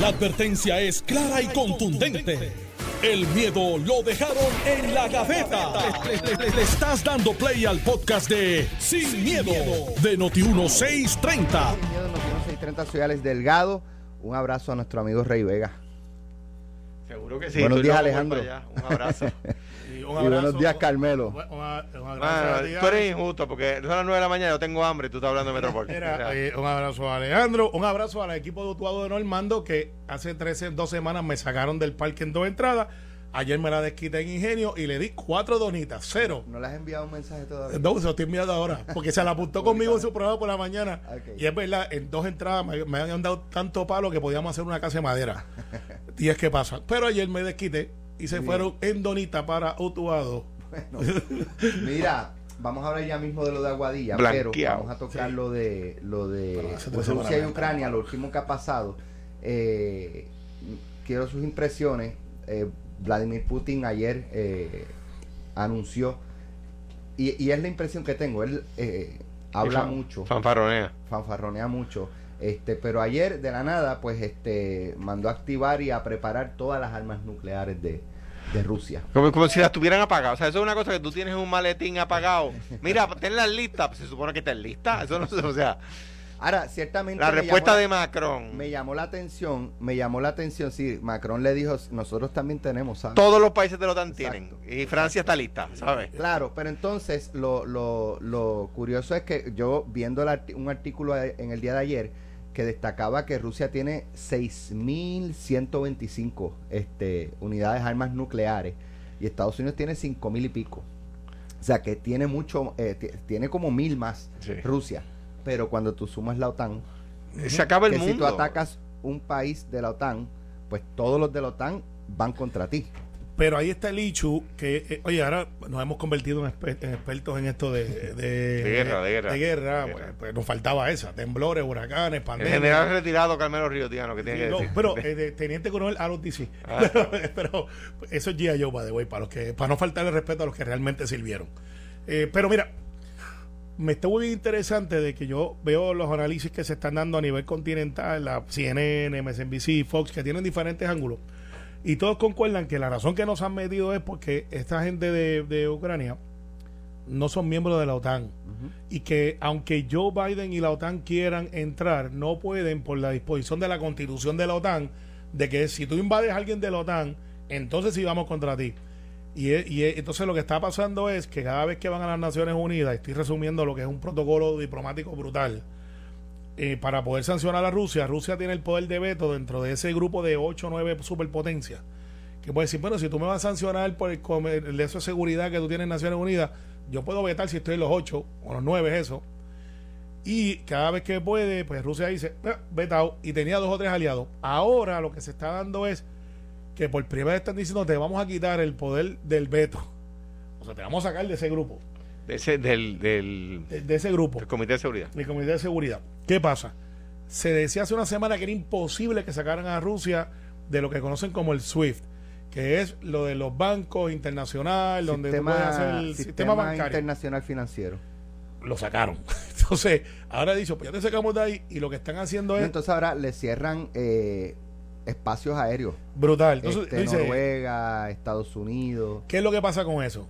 La advertencia es clara y contundente. El miedo lo dejaron en la gaveta. Le, le estás dando play al podcast de Sin, miedo, de Noti1630. Sin miedo, Noti1630, soy Alex Delgado. Un abrazo a nuestro amigo Rey Vega. Seguro que sí. Buenos días, Alejandro. Un abrazo. Y un Y buenos días, Carmelo. Un, un- un abrazo Bueno, a ti, tú eres injusto porque son las 9 de la mañana, yo tengo hambre y tú estás hablando de Metropol. Mira, eh, un abrazo a Alejandro, un abrazo al equipo de Utuado de Normando que hace 13, dos semanas me sacaron del parque en dos entradas. Ayer me la desquité en Ingenio y le di cuatro donitas, cero. ¿No le has enviado un mensaje todavía? No, se lo estoy enviando ahora, porque se la apuntó conmigo en su programa por la mañana. Y es verdad, en dos entradas me, me habían dado tanto palo que podíamos hacer una casa de madera. y es que pasa. Pero ayer me desquité y se Bien. fueron en donita para Utuado. Bueno, mira, vamos a hablar ya mismo de lo de Aguadilla, pero Blanqueado. vamos a tocar Sí. lo de lo de Pero pues, Rusia y Ucrania, lo último que ha pasado. Eh, quiero sus impresiones. Eh, Vladimir Putin ayer eh, anunció, y, y es la impresión que tengo, él eh, habla fan- mucho, Fanfarronea. fanfarronea mucho. Este, pero ayer de la nada, pues, este, mandó a activar y a preparar todas las armas nucleares de, de Rusia. Como, como si las tuvieran apagadas. O sea, eso es una cosa que tú tienes un maletín apagado. Mira, tenlas listas. Pues se supone que estén listas. Eso no o sea, Ahora, ciertamente. la respuesta llamó de Macron. Me llamó la atención, me llamó la atención, sí, Macron le dijo, nosotros también tenemos armas". Todos los países de la OTAN Exacto. tienen. Y Francia está lista, ¿sabes? Claro, pero entonces lo, lo, lo curioso es que yo viendo el un artículo en el día de ayer que destacaba que Rusia tiene 6.125 este, unidades de armas nucleares y Estados Unidos tiene 5.000 y pico. O sea que tiene mucho, eh, ti- tiene como mil más Sí. Rusia. Pero cuando tú sumas la OTAN, Se acaba el que mundo. si tú atacas un país de la OTAN, pues todos los de la OTAN van contra ti. Pero ahí está el Ichu, que, eh, oye, ahora nos hemos convertido en, exper- en expertos en esto de, de, De guerra, de guerra. de guerra, De pues, guerra. pues nos faltaba esa, temblores, huracanes, El pandemias. general retirado Carmelo Río Tiano, que tiene que No, decir. pero eh, teniente coronel a los DC. Ah. Pero, pero eso es G.I. Joe, by the way, para, los que, para no faltarle respeto a los que realmente sirvieron. Eh, pero mira, me está muy interesante de que yo veo los análisis que se están dando a nivel continental, la CNN, MSNBC, Fox, que tienen diferentes ángulos. Y todos concuerdan que la razón que nos han metido es porque esta gente de, de Ucrania no son miembros de la OTAN. Y que aunque Joe Biden y la OTAN quieran entrar, no pueden por la disposición de la constitución de la OTAN, de que si tú invades a alguien de la OTAN, entonces sí vamos contra ti. Y, e- y e- entonces lo que está pasando es que cada vez que van a las Naciones Unidas, estoy resumiendo lo que es un protocolo diplomático brutal, eh, para poder sancionar a Rusia, Rusia tiene el poder de veto dentro de ese grupo de 8 o 9 superpotencias. Que puede decir, bueno, si tú me vas a sancionar por el, comer- de seguridad que tú tienes en Naciones Unidas, yo puedo vetar si estoy en los 8 o los 9, eso. Y cada vez que puede, pues Rusia dice, "Ah, vetado, y tenía dos o tres aliados. Ahora lo que se está dando es que por primera vez están diciendo, te vamos a quitar el poder del veto. O sea, te vamos a sacar de ese grupo, De ese- del, del, de, de ese grupo. del Comité de Seguridad. el Comité de Seguridad. ¿Qué pasa? Se decía hace una semana que era imposible que sacaran a Rusia de lo que conocen como el SWIFT, que es lo de los bancos internacional, donde tú puedes hacer el sistema, bancario. internacional financiero. Lo sacaron. Entonces, ahora dicho, pues ya te sacamos de ahí y lo que están haciendo es Entonces ahora le cierran eh, espacios aéreos. brutal. Entonces, Este, dice, Noruega, Estados Unidos. ¿qué es lo que pasa con eso?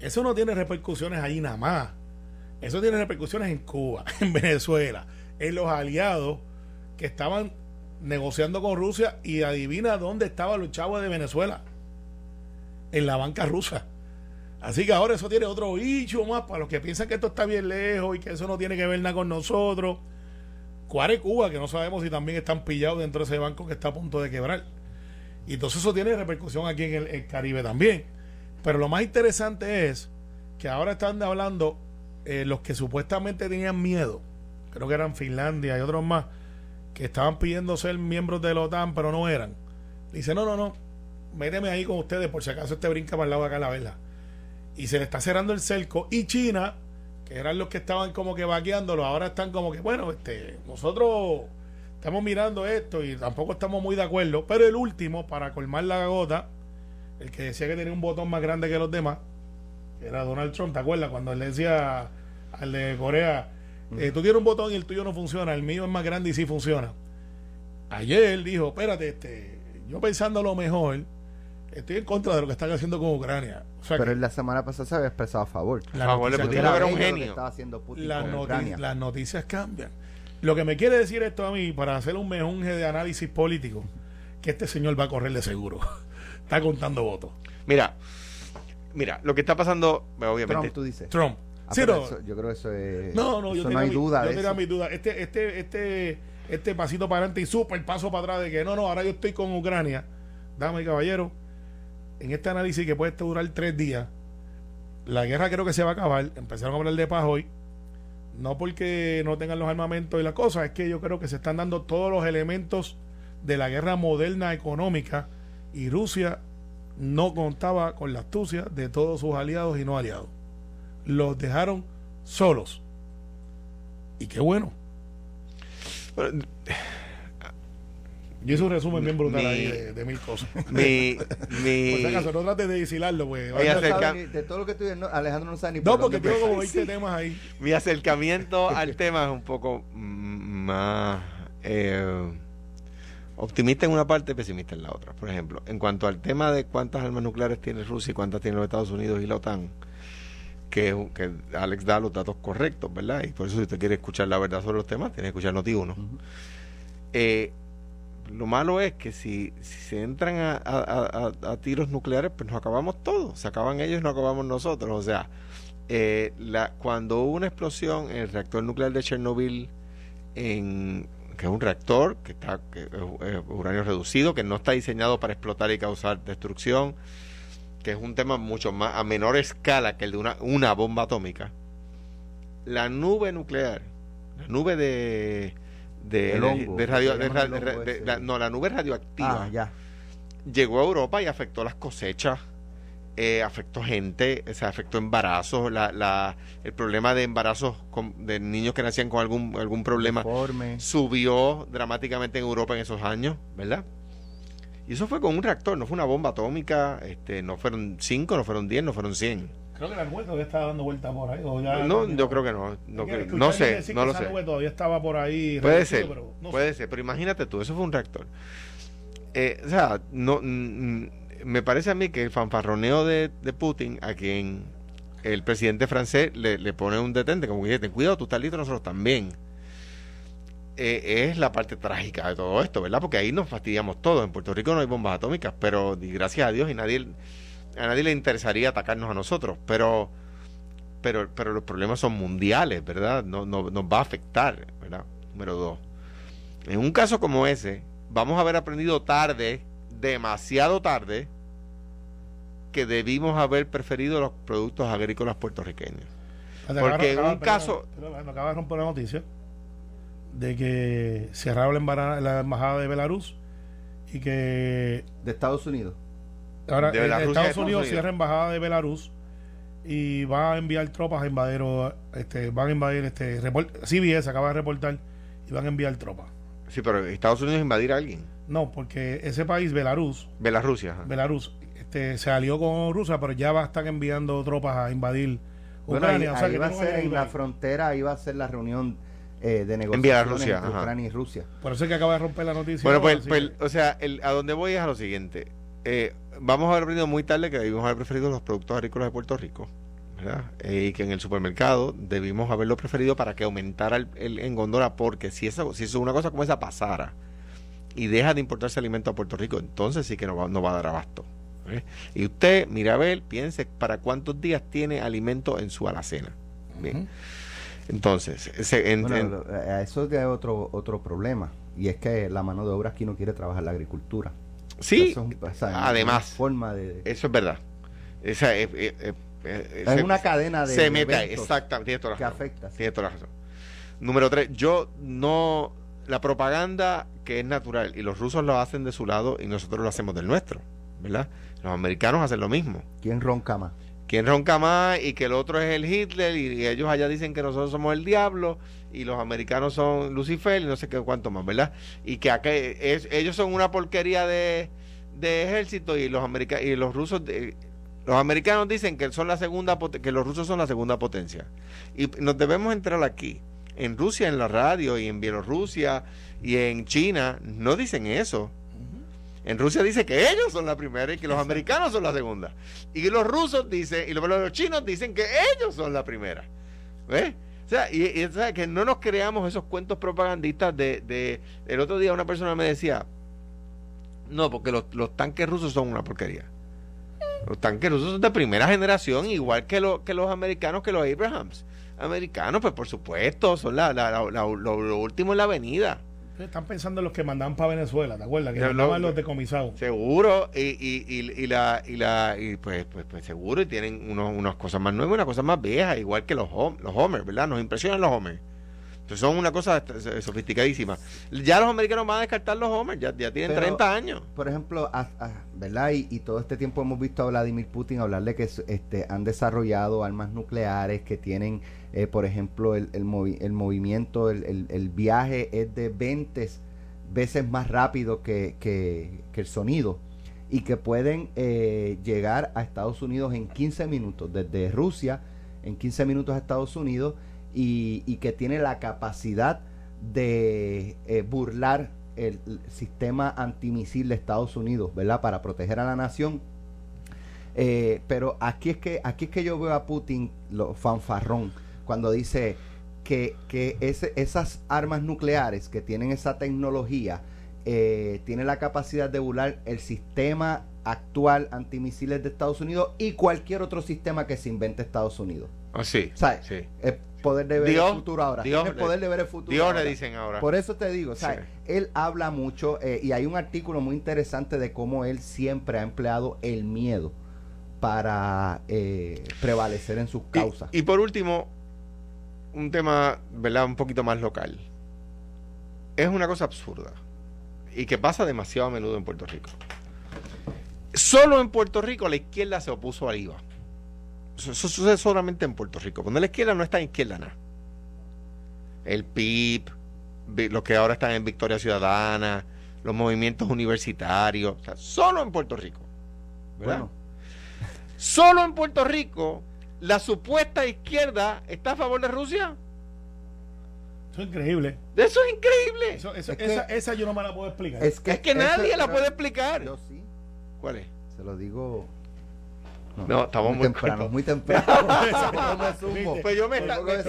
Eso no tiene repercusiones ahí nada más. Eso tiene repercusiones en Cuba, en Venezuela, en los aliados que estaban negociando con Rusia y adivina dónde estaban los chavos de Venezuela. En la banca rusa. Así que ahora eso tiene otro bicho más para los que piensan que esto está bien lejos y que eso no tiene que ver nada con nosotros. Cuare Cuba, que no sabemos si también están pillados dentro de ese banco que está a punto de quebrar. Y entonces eso tiene repercusión aquí en el, el Caribe también. Pero lo más interesante es que ahora están hablando eh, los que supuestamente tenían miedo, creo que eran Finlandia y otros más, que estaban pidiendo ser miembros de la OTAN, pero no eran. Dice, no, no, no, méteme ahí con ustedes por si acaso este brinca para el lado de acá la vela. Y se le está cerrando el cerco. Y China, que eran los que estaban como que vaqueándolo, ahora están como que, bueno, este, nosotros estamos mirando esto y tampoco estamos muy de acuerdo. Pero el último, para colmar la gota, el que decía que tenía un botón más grande que los demás, que era Donald Trump, ¿te acuerdas? Cuando él le decía al de Corea, eh, tú tienes un botón y el tuyo no funciona, el mío es más grande y sí funciona. ayer dijo, espérate, este, yo pensando lo mejor, estoy en contra de lo que están haciendo con Ucrania. O sea, Pero que él la semana pasada se había expresado a favor. la A favor de Putin, era un genio. estaba haciendo Putin las, con noti- las noticias cambian. Lo que me quiere decir esto a mí, para hacer un mejunje de análisis político, que este señor va a correr de seguro. Está contando votos. Mira, mira, lo que está pasando, obviamente. Trump, tú dices. Trump. Ah, Sí, pero no, eso- yo creo que eso es. no, no, yo tenía no hay mi- duda yo de tenía eso. mi duda. Este, este, este, este pasito para adelante y súper paso para atrás de que no, no, ahora yo estoy con Ucrania. Dame, caballero, en este análisis que puede durar tres días, la guerra creo que se va a acabar. Empezaron a hablar de paz hoy. No porque no tengan los armamentos y la cosa, es que yo creo que se están dando todos los elementos de la guerra moderna económica y Rusia no contaba con la astucia de todos sus aliados y no aliados. Los dejaron solos. Y qué bueno. Bueno, Yo hice un resumen bien brutal Mi- ahí de, de mil cosas. mi, mi, Por si acaso, no trates de disilarlo, pues. No de todo lo que dices, no, Alejandro no sabe ni No, por porque dónde tengo como empezar. 20 temas ahí. mi acercamiento al tema es un poco más eh, optimista en una parte y pesimista en la otra. Por ejemplo, en cuanto al tema de cuántas armas nucleares tiene Rusia y cuántas tienen los Estados Unidos y la OTAN, que, que Alex da los datos correctos, ¿verdad? Y por eso si usted quiere escuchar la verdad sobre los temas, tiene que escuchar Noti1. Ujú. Eh, lo malo es que si, si se entran a, a- a- a- a tiros nucleares, pues nos acabamos todos. Se acaban ellos y nos acabamos nosotros. O sea, eh, la, cuando hubo una explosión en el reactor nuclear de Chernobyl, en, que es un reactor que está que es, es uranio reducido, que no está diseñado para explotar y causar destrucción, que es un tema mucho más a menor escala que el de una, una bomba atómica. La nube nuclear, la nube de de, hongo, radio, de de- de- la- no, la nube radioactiva Ah, ya. llegó a Europa y afectó las cosechas, eh, afectó gente, o sea, afectó embarazos, la, la, el problema de embarazos con- de niños que nacían con algún, algún problema Informe. subió dramáticamente en Europa en esos años, ¿verdad? Y eso fue con un reactor, no fue una bomba atómica, este, no fueron cinco, no fueron diez, no fueron cien. Creo que la nube todavía está dando vueltas por ahí. o ya- No, yo creo que no, no, que no sé, no lo esa sé. nube todavía estaba por ahí. Puede ser, pero no puede sé. ser, pero imagínate tú, eso fue un reactor. Eh, o sea, no, mm, me parece a mí que el fanfarroneo de, de Putin, a quien el presidente francés le, le pone un detente, como que dice, ten cuidado, tú estás listo, nosotros también. Eh, es la parte trágica de todo esto, ¿verdad? Porque ahí nos fastidiamos todos. En Puerto Rico no hay bombas atómicas, pero gracias a Dios y nadie a nadie le interesaría atacarnos a nosotros, pero pero pero los problemas son mundiales, ¿verdad? No, no nos va a afectar, ¿verdad? Número dos. En un caso como ese, vamos a haber aprendido tarde, demasiado tarde, que debimos haber preferido los productos agrícolas puertorriqueños. Acaba- Porque en un perdón, caso- perdón, me acaba de romper la noticia de que cerraron la embara- la embajada de Belarus y que De Estados Unidos. ahora De eh, Estados Estados Unidos Unidos. cierra embajada de Belarus y va a enviar tropas a invadir o, este van a invadir este report- CBS acaba de reportar y van a enviar tropas Sí, pero Estados Unidos invadir a alguien. No porque ese país Belarus Bielorrusia. ajá. Belarus este, se alió con Rusia pero ya va a estar enviando tropas a invadir Bueno, ahí, Ucrania o sea ahí que va a ser en la frontera, ahí va a ser la reunión eh, de negociaciones entre ajá. Ucrania y Rusia. por eso es que acaba de romper la noticia Bueno, pues, pues, o sea, el- a donde voy es a lo siguiente. Eh, vamos a haber aprendido muy tarde que debimos haber preferido los productos agrícolas de Puerto Rico, ¿verdad? Eh, y que en el supermercado debimos haberlo preferido para que aumentara el, el- en góndola, porque si eso, si eso una cosa como esa pasara y deja de importarse alimento a Puerto Rico, entonces sí que no va, no va a dar abasto. ¿eh? Y usted, mira a ver, piense para cuántos días tiene alimento en su alacena. Bien. Entonces, se- en- Bueno, en- lo- a eso es otro, otro problema. Y es que la mano de obra aquí no quiere trabajar la agricultura. sí, Eso es o sea, además. forma de, Eso es verdad. Esa, eh, eh, eh, eh, es se- una cadena de se mete exactamente, tiene toda la que razón. afecta. sí. Tiene toda la razón. Número tres, yo no, la propaganda que es natural y los rusos lo hacen de su lado y nosotros lo hacemos del nuestro, ¿verdad? Los americanos hacen lo mismo. ¿Quién ronca más? Quien ronca más y que el otro es el Hitler y, y ellos allá dicen que nosotros somos el diablo y los americanos son Lucifer y no sé qué cuánto más, ¿verdad? Y que acá es, ellos son una porquería de, de ejército y los americanos y los rusos de- los americanos dicen que son la segunda que los rusos son la segunda potencia y nos debemos entrar aquí en Rusia en la radio y en Bielorrusia y en China no dicen eso. En Rusia dice que ellos son la primera y que los americanos son la segunda. Y que los rusos dicen, y los, chinos dicen que ellos son la primera. ¿Ves? O sea, y, que no nos creamos esos cuentos propagandistas de, de... El otro día una persona me decía, no, porque los, los tanques rusos son una porquería. Los tanques rusos son de primera generación, igual que, lo, que los americanos, que los Abrahams. Americanos, pues por supuesto, son la, lo último en la avenida. Están pensando en los que mandaban para Venezuela, ¿te acuerdas? Que mandaban los decomisados. Seguro, y, y, y, y, la, y la, y pues, pues, pues seguro, y tienen unos, unas cosas más nuevas, unas cosas más viejas, igual que los, los Homer, ¿verdad? Nos impresionan los Homer. Entonces son una cosa sofisticadísima. Ya los americanos van a descartar los Homer, ya, ya tienen 30 años. Por ejemplo, ¿verdad? Y, todo este tiempo hemos visto a Vladimir Putin hablarle que este, han desarrollado armas nucleares, que tienen eh, por ejemplo, el, el, movimiento, el, viaje es de 20 veces más rápido que, el sonido y que pueden eh, llegar a Estados Unidos en 15 minutos, desde Rusia en 15 minutos a Estados Unidos y, que tiene la capacidad de eh, burlar el, sistema antimisil de Estados Unidos, ¿verdad? Para proteger a la nación. pero aquí es que aquí es que yo veo a Putin lo fanfarrón cuando dice que, que esas armas nucleares que tienen esa tecnología eh, tienen la capacidad de burlar el sistema actual antimisiles de Estados Unidos y cualquier otro sistema que se invente Estados Unidos. Ah, sí. sí. El poder de ver el futuro ahora. Dios, el poder de ver el futuro. Dios le dicen ahora. Por eso te digo, él habla mucho eh, y hay un artículo muy interesante de cómo él siempre ha empleado el miedo para eh, prevalecer en sus causas. y por último, un tema, ¿verdad? Un poquito más local. Es una cosa absurda y que pasa demasiado a menudo en Puerto Rico. Solo en Puerto Rico la izquierda se opuso al IVA. Eso, sucede solamente en Puerto Rico. Cuando la izquierda no está en izquierda nada. El PIB, los que ahora están en Victoria Ciudadana, los movimientos universitarios, o sea, solo en Puerto Rico. ¿verdad? Solo en Puerto Rico la supuesta izquierda está a favor de Rusia. Eso es increíble. Eso es increíble. esa, esa, yo no me la puedo explicar. Es que, nadie la puede explicar. Yo sí. ¿Cuál es? Se lo digo no, estamos muy, temprano, muy temprano. pues yo me está. Tú eres,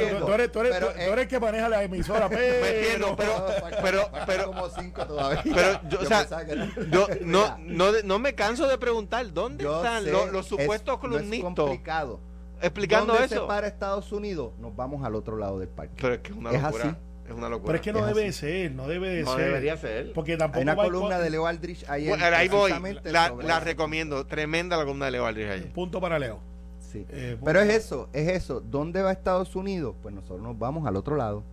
tú eres, tú, eres el que maneja la emisora, pero... Me entiendo, pero... pero, pero como cinco todavía. Pero yo, o sea, yo no, no, no me canso de preguntar, ¿dónde están los, los, supuestos columnistas? es complicado explicando ¿Dónde eso. se para Estados Unidos, nos vamos al otro lado del parque. Pero es que es una locura. así. Es una locura. Pero es que no debe ser, no debe de no ser. debería ser. Porque tampoco Hay una columna de Leo Aldrich ayer. Bueno, ahí voy. La, la recomiendo. Tremenda la columna de Leo Aldrich ayer. Punto para Leo. Sí. Eh, Pero es eso, es eso. ¿Dónde va Estados Unidos? Pues nosotros nos vamos al otro lado.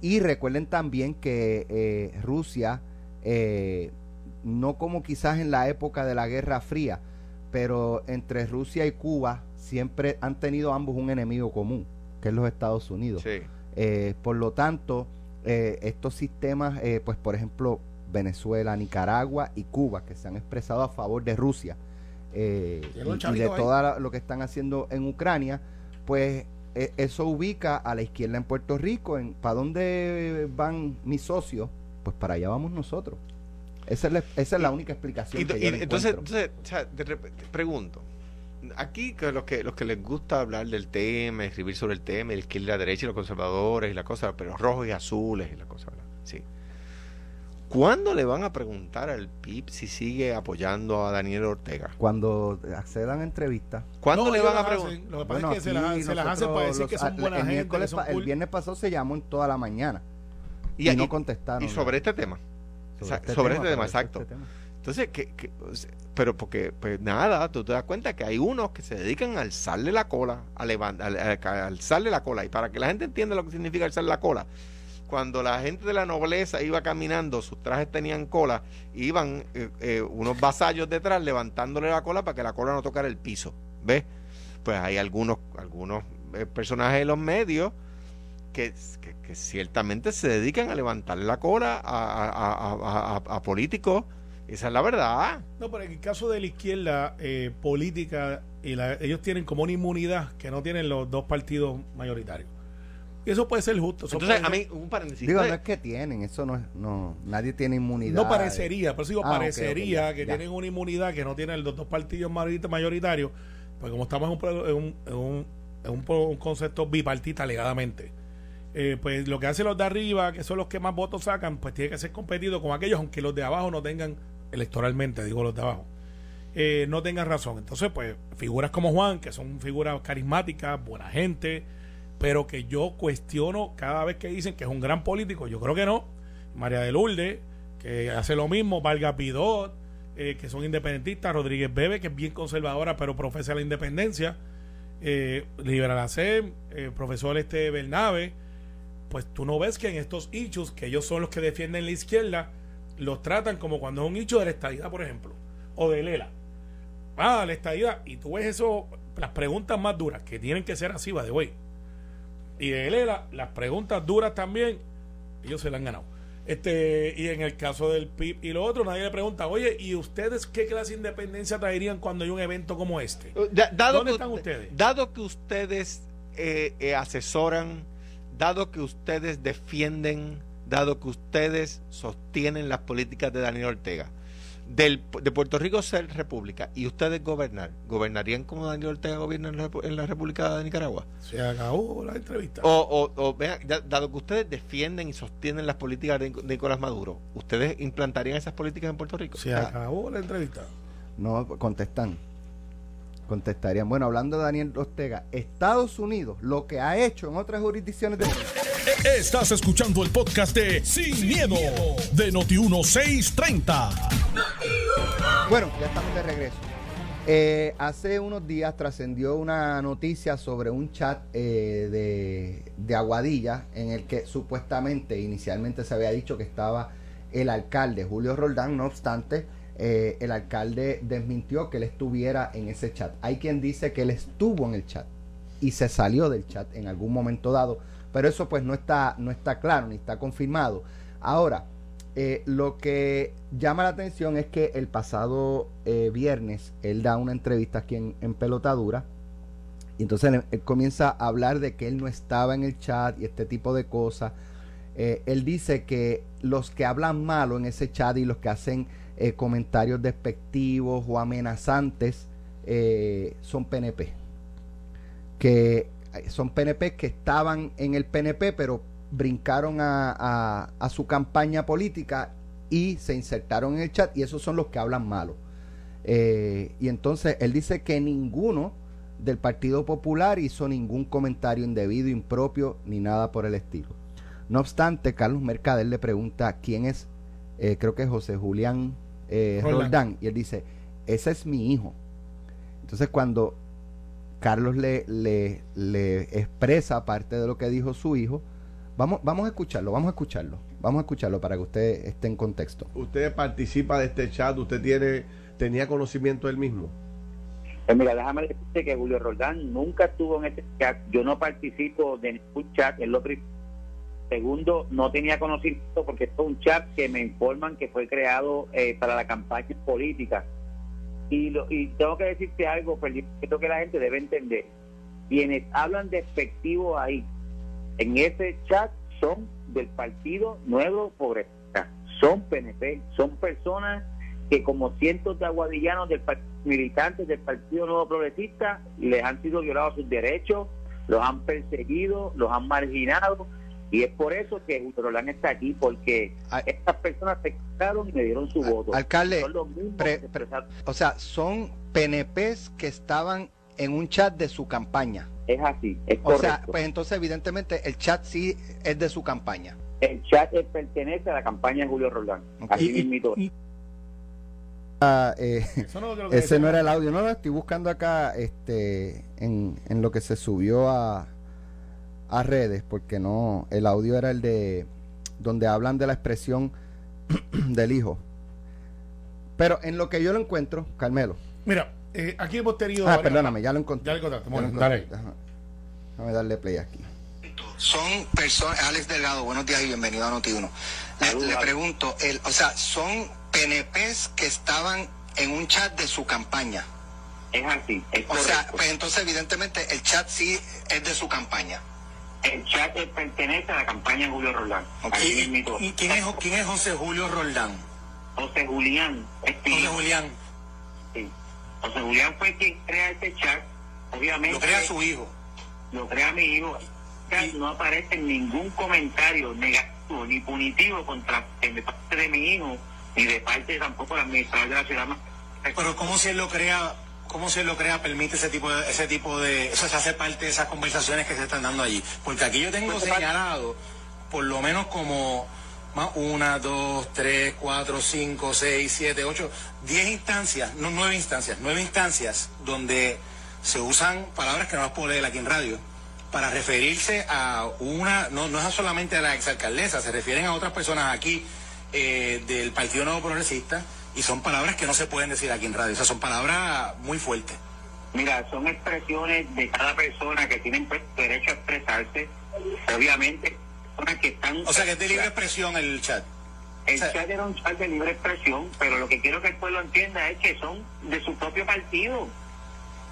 Y recuerden también que eh, Rusia, eh, no como quizás en la época de la Guerra Fría, pero entre Rusia y Cuba siempre han tenido ambos un enemigo común, que es los Estados Unidos. Eh, por lo tanto, eh, estos sistemas, eh, pues por ejemplo, Venezuela, Nicaragua y Cuba, que se han expresado a favor de Rusia y, de todo lo que están haciendo en Ucrania, pues eso ubica a la izquierda en Puerto Rico. En, ¿Para dónde van mis socios? Pues para allá vamos nosotros. Esa es la, esa es la única explicación. que yo entonces, entonces pregunto, aquí que los que los que les gusta hablar del tema, escribir sobre el tema, el y la derecha y los conservadores y la cosa, pero rojos y azules y la cosa, Sí. ¿Cuándo le van a preguntar al PIB si sigue apoyando a Daniel Ortega? Cuando accedan a entrevistas. ¿Cuándo le van a preguntar? Lo que pasa es que se las, hacen para decir que son buena gente. El viernes pasado se llamó en toda la mañana. Y, no contestaron. Y sobre este tema. Sobre, este, tema, este exacto. Este Entonces, ¿qué, qué, pero porque, pues nada, tú te das cuenta que hay unos que se dedican a alzarle la cola, a, levantar, a, alzarle la cola. Y para que la gente entienda lo que significa alzarle la cola, cuando la gente de la nobleza iba caminando, sus trajes tenían cola, iban eh, eh, unos vasallos detrás levantándole la cola para que la cola no tocara el piso. ¿Ves? Pues hay algunos, algunos eh, personajes de los medios que, que, ciertamente se dedican a levantarle la cola a, a políticos esa es la verdad. No, pero en el caso de la izquierda eh, política, y ellos tienen como una inmunidad que no tienen los dos partidos mayoritarios. Y eso puede ser justo. eso Entonces, a mí, un paréntesis. Digo, no es que tienen, eso no es, no, nadie tiene inmunidad. No parecería, por eso digo, Ah, parecería que ya. tienen una inmunidad que no tienen los dos partidos mayorita- mayoritarios, pues como estamos en un, pro- en un, en un, en un pro- un concepto bipartita alegadamente, eh, pues lo que hacen los de arriba, que son los que más votos sacan, pues tiene que ser competido con aquellos, aunque los de abajo no tengan, electoralmente digo los de abajo, eh, no tengan razón. Entonces, pues figuras como Juan, que son figuras carismáticas, buena gente, pero que yo cuestiono cada vez que dicen que es un gran político, yo creo que no. María de Lourdes, que hace lo mismo, Valga Pidot, eh, que son independentistas, Rodríguez Bebe, que es bien conservadora, pero profesa la independencia, eh, Liberal AC, eh, profesor este Bernabe, pues tú no ves que en estos hechos, que ellos son los que defienden la izquierda, los tratan como cuando es un hecho de la estadidad, por ejemplo, o de Lela. Ah, la estadidad. Y tú ves eso, las preguntas más duras, que tienen que ser así, va de güey. Y de Lela, las preguntas duras también, ellos se la han ganado. Este, y en el caso del PIB y lo otro, nadie le pregunta, oye, ¿y ustedes qué clase de independencia traerían cuando hay un evento como este? da- dado ¿Dónde que están usted- ustedes? Dado que ustedes eh, eh, asesoran, dado que ustedes defienden, dado que ustedes sostienen las políticas de Daniel Ortega, del, de Puerto Rico ser república y ustedes gobernar, ¿gobernarían como Daniel Ortega gobierna en la, Repu- en la República de Nicaragua? Se acabó la entrevista. O, o, o vean, dado que ustedes defienden y sostienen las políticas de, Nic- de Nicolás Maduro, ¿ustedes implantarían esas políticas en Puerto Rico? Se sea, acabó la entrevista. No, contestan. Contestarían. Bueno, hablando de Daniel Ortega, Estados Unidos, lo que ha hecho en otras jurisdicciones del mundo. Estás escuchando el podcast de Sin, miedo, de Noti1630. Bueno, ya estamos de regreso. Eh, hace unos días trascendió una noticia sobre un chat eh, de, de Aguadilla en el que supuestamente inicialmente se había dicho que estaba el alcalde Julio Roldán, no obstante, eh, el alcalde desmintió que él estuviera en ese chat. Hay quien dice que él estuvo en el chat y se salió del chat en algún momento dado, pero eso pues no está, no está claro ni está confirmado. Ahora, eh, lo que llama la atención es que el pasado eh, viernes él da una entrevista aquí en, en Pelotadura y entonces él, comienza a hablar de que él no estaba en el chat y este tipo de cosas. Eh, él dice que los que hablan malo en ese chat y los que hacen comentarios despectivos o amenazantes son PNP. Que son PNP que estaban en el PNP pero brincaron a, a- a su campaña política y se insertaron en el chat y esos son los que hablan malo. Eh, y entonces él dice que ninguno del Partido Popular hizo ningún comentario indebido, impropio, ni nada por el estilo. No obstante, Carlos Mercader le pregunta quién es, eh, creo que es José Julián eh, Roldán. Roldán, y él dice, ese es mi hijo. Entonces cuando Carlos le, le, le expresa parte de lo que dijo su hijo, vamos, vamos a escucharlo, vamos a escucharlo, vamos a escucharlo para que usted esté en contexto. usted participa de este chat, usted tiene tenía conocimiento del mismo. Pues mira, déjame decirte que Julio Roldán nunca estuvo en este chat. Yo no participo de ningún chat, es lo primero. Segundo, no tenía conocimiento porque esto es un chat que me informan que fue creado eh, para la campaña política. Y, lo, y tengo que decirte algo, creo que la gente debe entender. Quienes hablan despectivo ahí, en ese chat, son del Partido Nuevo Progresista. Son PNP, son personas que como cientos de aguadillanos del militantes del Partido Nuevo Progresista les han sido violados sus derechos, los han perseguido, los han marginado y es por eso que Julio Roldán está aquí porque Ay. estas personas se quedaron y me dieron su Al- voto. alcalde, Son los mismos pre- que pre- expresaron- O sea, son PNPs que estaban en un chat de su campaña. es así, es O sea, correcto. pues entonces evidentemente el chat sí es de su campaña. el chat eh, pertenece a la campaña de Julio Roldán. Ok. Así Y- mismito. y- Ah, eh, Eso no ese no era el audio, no lo estoy buscando acá este en, en lo que se subió a, a redes, porque no, el audio era el de donde hablan de la expresión del hijo. Pero en lo que yo lo encuentro, Carmelo. Mira, eh, aquí hemos tenido. Ah, perdóname, ya lo encontré. Ya lo encontraste, bueno, dale encontré. Déjame, déjame darle play aquí. son personas, Alex Delgado, buenos días y bienvenido a Noti1. Le, le pregunto, el, o sea, son PNPs que estaban en un chat de su campaña. Es así, es O sea, pues entonces evidentemente el chat sí es de su campaña. El chat pertenece a la campaña de Julio Roldán. Ok, Así ¿Y, mismito. y quién, es, quién es José Julio Roldán? José Julián. José Julián. sí. José Julián fue quien crea este chat. Obviamente. Lo crea su hijo. lo crea mi hijo. No aparece ningún comentario negativo ni punitivo contra de parte de mi hijo ni de parte tampoco del administrador de la ciudad. Pero cómo él lo crea, cómo él lo crea permite ese tipo de, ese tipo de, eso se hace parte de esas conversaciones que se están dando allí. Porque aquí yo tengo señalado por lo menos como más una, dos, tres, cuatro, cinco, seis, siete, ocho, diez instancias, no nueve instancias, nueve instancias donde se usan palabras que no las puedo leer aquí en radio para referirse a una, no, no es solamente a la exalcaldesa, se refieren a otras personas aquí eh, del Partido Nuevo Progresista y son palabras que no se pueden decir aquí en radio, o sea, son palabras muy fuertes. Mira, son expresiones de cada persona que tienen derecho a expresarse. Obviamente, personas que están. O sea, que es de libre expresión el chat. El o sea- chat era un chat de libre expresión, pero lo que quiero que el pueblo entienda es que son de su propio partido.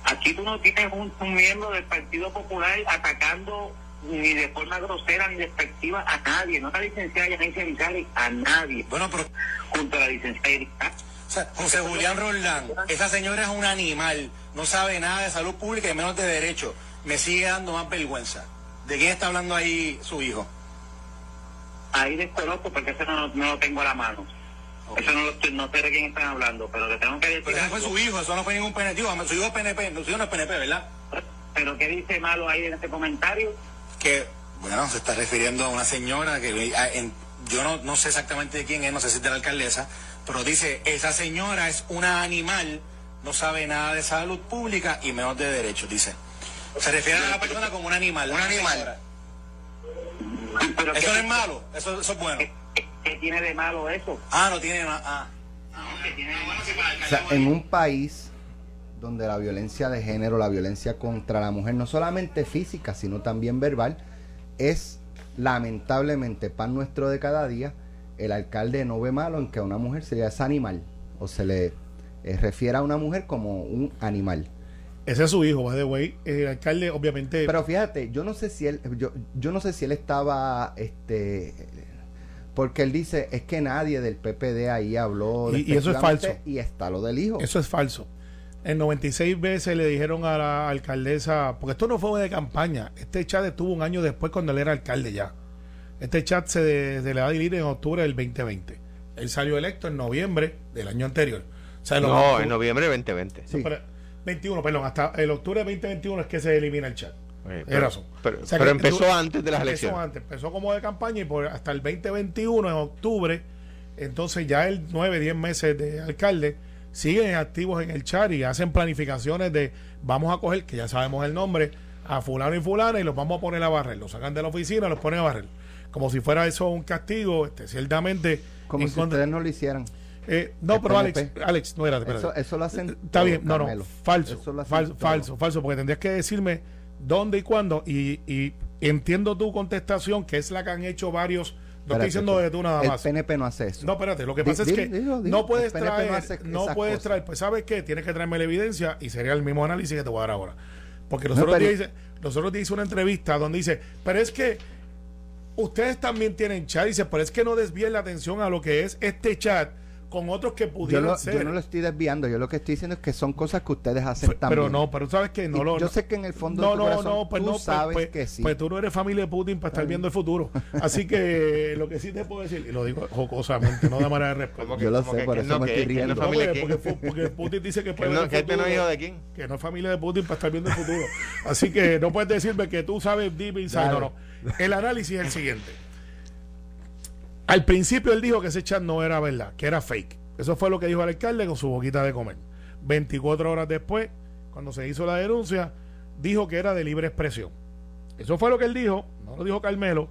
Aquí tú no tienes un, un miembro del Partido Popular atacando ni de forma grosera ni despectiva a nadie, no a la licenciada Yanice Elizalde, a nadie, Bueno, pero junto a la licenciada o sea, José Julián Roldán, esa señora es un animal, no sabe nada de salud pública y menos de derecho. Me sigue dando más vergüenza. ¿De quién está hablando ahí su hijo? Ahí desconozco porque eso no, no lo tengo a la mano. Eso no, lo no sé de quién están hablando, pero le tengo que decir Pero ese fue su hijo, eso no fue ningún PNP. Su hijo es PNP, su hijo no es PNP, ¿verdad? Pero ¿qué dice malo ahí en ese comentario? Que, bueno, se está refiriendo a una señora que a- en- yo no, no sé exactamente de quién es, no sé si es de la alcaldesa, pero dice, esa señora es una animal, no sabe nada de salud pública y menos de derechos, dice. Se refiere a la persona como un animal. Un animal. Pero Eso ¿qué, no es malo, eso, eso es bueno. qué- qué tiene de malo eso? Ah, no tiene nada. Ah. ¿Qué tiene de malo? O sea, en un país donde la violencia de género, la violencia contra la mujer, no solamente física, sino también verbal, es lamentablemente pan nuestro de cada día. El alcalde no ve malo en que a una mujer se le es animal o se le eh, refiere a una mujer como un animal. Ese es su hijo, by the way. El alcalde, obviamente. Pero fíjate, yo no sé si él, yo, yo no sé si él estaba, este, porque él dice es que nadie del PPD ahí habló. Y- y eso es falso. Y está lo del hijo. Eso es falso. En 96 veces le dijeron a la alcaldesa, porque esto no fue de campaña, este chat estuvo un año después cuando él era alcalde ya. Este chat se, de- le va a dividir en octubre del 2020. Él salió electo en noviembre del año anterior. O sea, lo No, en noviembre 2020. Sí. Pero- 21, perdón, hasta el octubre de 2021 es que se elimina el chat. Tienes pero- razón. pero- O sea pero empezó antes de las empezó elecciones. antes, empezó como de campaña y por, hasta el 2021, en octubre, entonces ya el 9, 10 meses de alcalde, siguen activos en el chat y hacen planificaciones de vamos a coger, que ya sabemos el nombre, a fulano y fulana y los vamos a poner a barrer. Los sacan de la oficina, los ponen a barrer. Como si fuera eso un castigo, este, ciertamente. como si contra- ustedes no lo hicieran. eh, no, el pero Alex, PNP. Alex, no era. Eso, eso lo hacen. Está todo, bien, no, no, falso, falso, todo. falso, falso, porque tendrías que decirme dónde y cuándo, y, y entiendo tu contestación, que es la que han hecho varios, no estoy diciendo de tú nada el más. PNP no hace eso. No, espérate, lo que pasa es que no puedes El traer, no puedes traer, pues ¿sabes qué? Tienes que traerme la evidencia y sería el mismo análisis que te voy a dar ahora. Porque los No, otros pero- días hice, los otros días hice una entrevista donde dice, pero es que ustedes también tienen chat, dice, pero es que no desvíen la atención a lo que es este chat con otros que Yo, pudieran lo- ser. yo no lo estoy desviando, yo lo que estoy diciendo es que son cosas que ustedes hacen también. Pero no, pero sabes que no Y lo. yo no- sé que en el fondo no, de tu no, corazón no, pues tú no, pues- sabes pues, que sí. Pues tú no eres familia de Putin para estar viendo el futuro. Así que lo que sí te puedo decir, y lo digo jocosamente, no de manera de respeto. ¿Cómo Yo lo sé, por eso no, me que- estoy que no es riendo. No, familia porque, Putin dice que puede que el este no hijo de quién. que no es familia de Putin para estar viendo el futuro. Así que no puedes decirme que tú sabes deep inside. No, no. El análisis es el siguiente. Al principio él dijo que ese chat no era verdad, que era fake. Eso fue lo que dijo el alcalde con su boquita de comer. 24 horas después, cuando se hizo la denuncia, dijo que era de libre expresión. Eso fue lo que él dijo, no lo dijo Carmelo.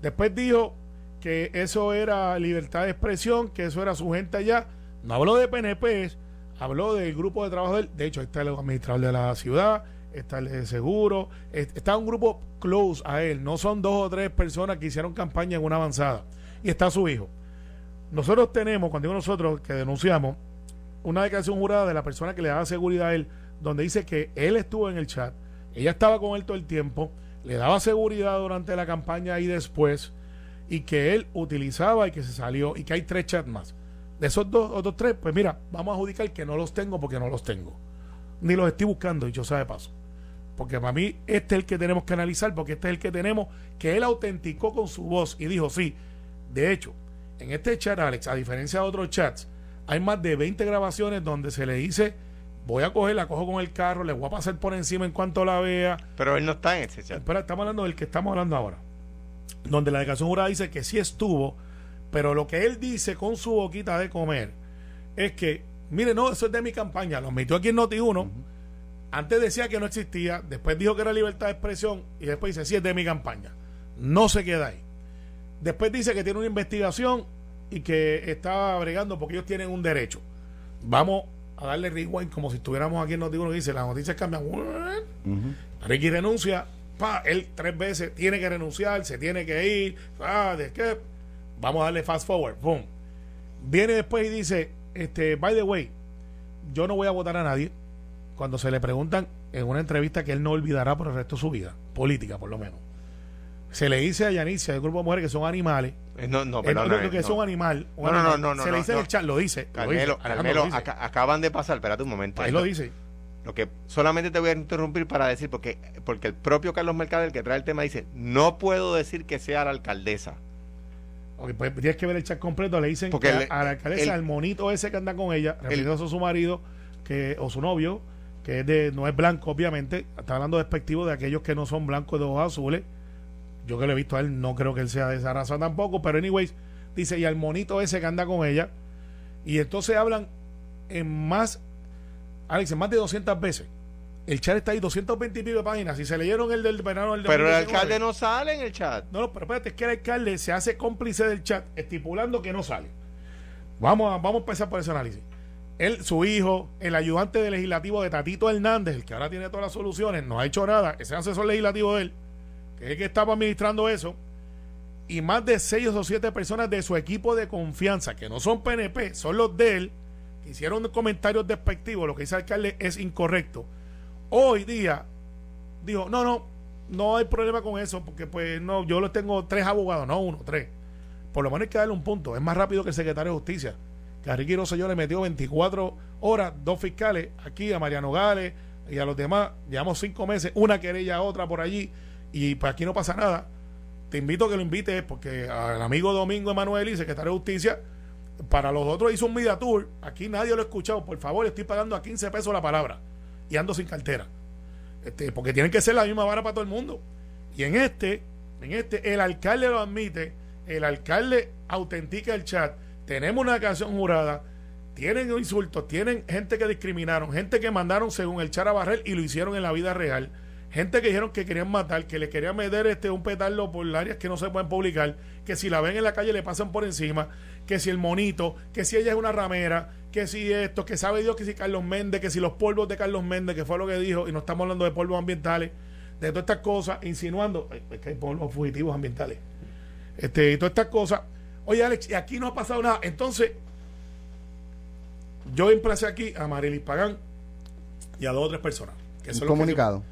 Después dijo que eso era libertad de expresión, que eso era su gente allá. No habló de PNP, habló del grupo de trabajo de él. De hecho, está el administrador de la ciudad, está el de seguro, es- está un grupo close a él. No son dos o tres personas que hicieron campaña en una avanzada. Y está su hijo. Nosotros tenemos, cuando digo nosotros que denunciamos, una declaración jurada de la persona que le daba seguridad a él, donde dice que él estuvo en el chat, ella estaba con él todo el tiempo, le daba seguridad durante la campaña y después, y que él utilizaba y que se salió, y que hay tres chats más. De esos dos, otros tres, pues mira, vamos a adjudicar que no los tengo porque no los tengo. Ni los estoy buscando, dicho sea de paso. Porque para mí este es el que tenemos que analizar, porque este es el que tenemos, que él autenticó con su voz y dijo, sí, de hecho, en este chat, Alex, a diferencia de otros chats, hay más de 20 grabaciones donde se le dice, voy a coger, la cojo con el carro, le voy a pasar por encima en cuanto la vea. Pero él no está en ese chat. Espera, estamos hablando del que estamos hablando ahora. Donde la declaración jurada dice que sí estuvo, pero lo que él dice con su boquita de comer es que, mire, no, eso es de mi campaña, lo metió aquí en Noti1. Antes decía que no existía, después dijo que era libertad de expresión y después dice, sí, es de mi campaña. No se queda ahí. Después dice que tiene una investigación y que está bregando porque ellos tienen un derecho. Vamos a darle rewind como si estuviéramos aquí en Noti1 y dice, las noticias cambian. Ricky renuncia, pa, él tres veces tiene que renunciar, se tiene que ir, ah, ¿de qué? Vamos a darle fast forward, boom. Viene después y dice, este, by the way, yo no voy a votar a nadie. Cuando se le preguntan en una entrevista que él no olvidará por el resto de su vida, política por lo menos. Se le dice a Yanicia del grupo de mujeres que son animales. Eh, No, no, no, que es un animal. un No, no, animal. no, no, Se no, le dice no. en el chat, lo dice. lo Carmelo, dice, Alejandro Carmelo, lo dice. aca- acaban de pasar, espérate un momento. Ahí lo dice. Lo que solamente te voy a interrumpir para decir, porque, porque el propio Carlos Mercader, el que trae el tema, dice, no puedo decir que sea la alcaldesa. Ok, pues tienes que ver el chat completo. Le dicen Porque que el- a la alcaldesa, el- al monito ese que anda con ella, refiriéndose a su marido que, o su novio, que es de, no es blanco, obviamente. Está hablando despectivo de aquellos que no son blancos de ojos azules. Yo que lo he visto a él, no creo que él sea de esa raza tampoco. Pero, anyways, dice, y al monito ese que anda con ella. Y entonces hablan en más, Alex, en más de 200 veces. El chat está ahí, 220 y pico de páginas. Si se leyeron el del verano del Pero el 2019, alcalde no sale en el chat. no, no, pero espérate, es que el alcalde se hace cómplice del chat estipulando que no sale. Vamos a, vamos a empezar por ese análisis. Él, su hijo, el ayudante de legislativo de Tatito Hernández, el que ahora tiene todas las soluciones, no ha hecho nada, ese asesor legislativo de él, es el que estaba administrando eso, y más de seis o siete personas de su equipo de confianza, que no son PNP, son los de él, que hicieron comentarios despectivos, lo que dice el alcalde es incorrecto. Hoy día dijo, no, no, no hay problema con eso, porque pues no, yo los tengo tres abogados, no uno, tres. Por lo menos hay que darle un punto. Es más rápido que el secretario de Justicia. Que a Ricky le metió 24 horas, dos fiscales, aquí a Mariano Gales y a los demás. Llevamos cinco meses, una querella, otra por allí, y pues aquí no pasa nada. Te invito a que lo invites, porque al amigo Domingo Emanuel, y secretario de Justicia, para los otros hizo un media tour. Aquí nadie lo ha escuchado. Por favor, estoy pagando a 15 pesos la palabra y ando sin cartera. Este, porque tienen que ser la misma vara para todo el mundo. Y en este, en este, el alcalde lo admite, el alcalde autentica el chat, tenemos una declaración jurada, tienen insultos, tienen gente que discriminaron, gente que mandaron según el chat a barrer y lo hicieron en la vida real, gente que dijeron que querían matar, que le querían meter este un petardo por áreas que no se pueden publicar, que si la ven en la calle le pasan por encima, que si el monito, que si ella es una ramera, que si esto, que sabe Dios que si Carlos Méndez, que si los polvos de Carlos Méndez, que fue lo que dijo, y no estamos hablando de polvos ambientales, de todas estas cosas, insinuando, es que hay polvos fugitivos ambientales, este, y todas estas cosas. Oye, Alex, y aquí no ha pasado nada. Entonces, yo emplacé aquí a Marilis Pagán y a dos o tres personas. Que son comunicado.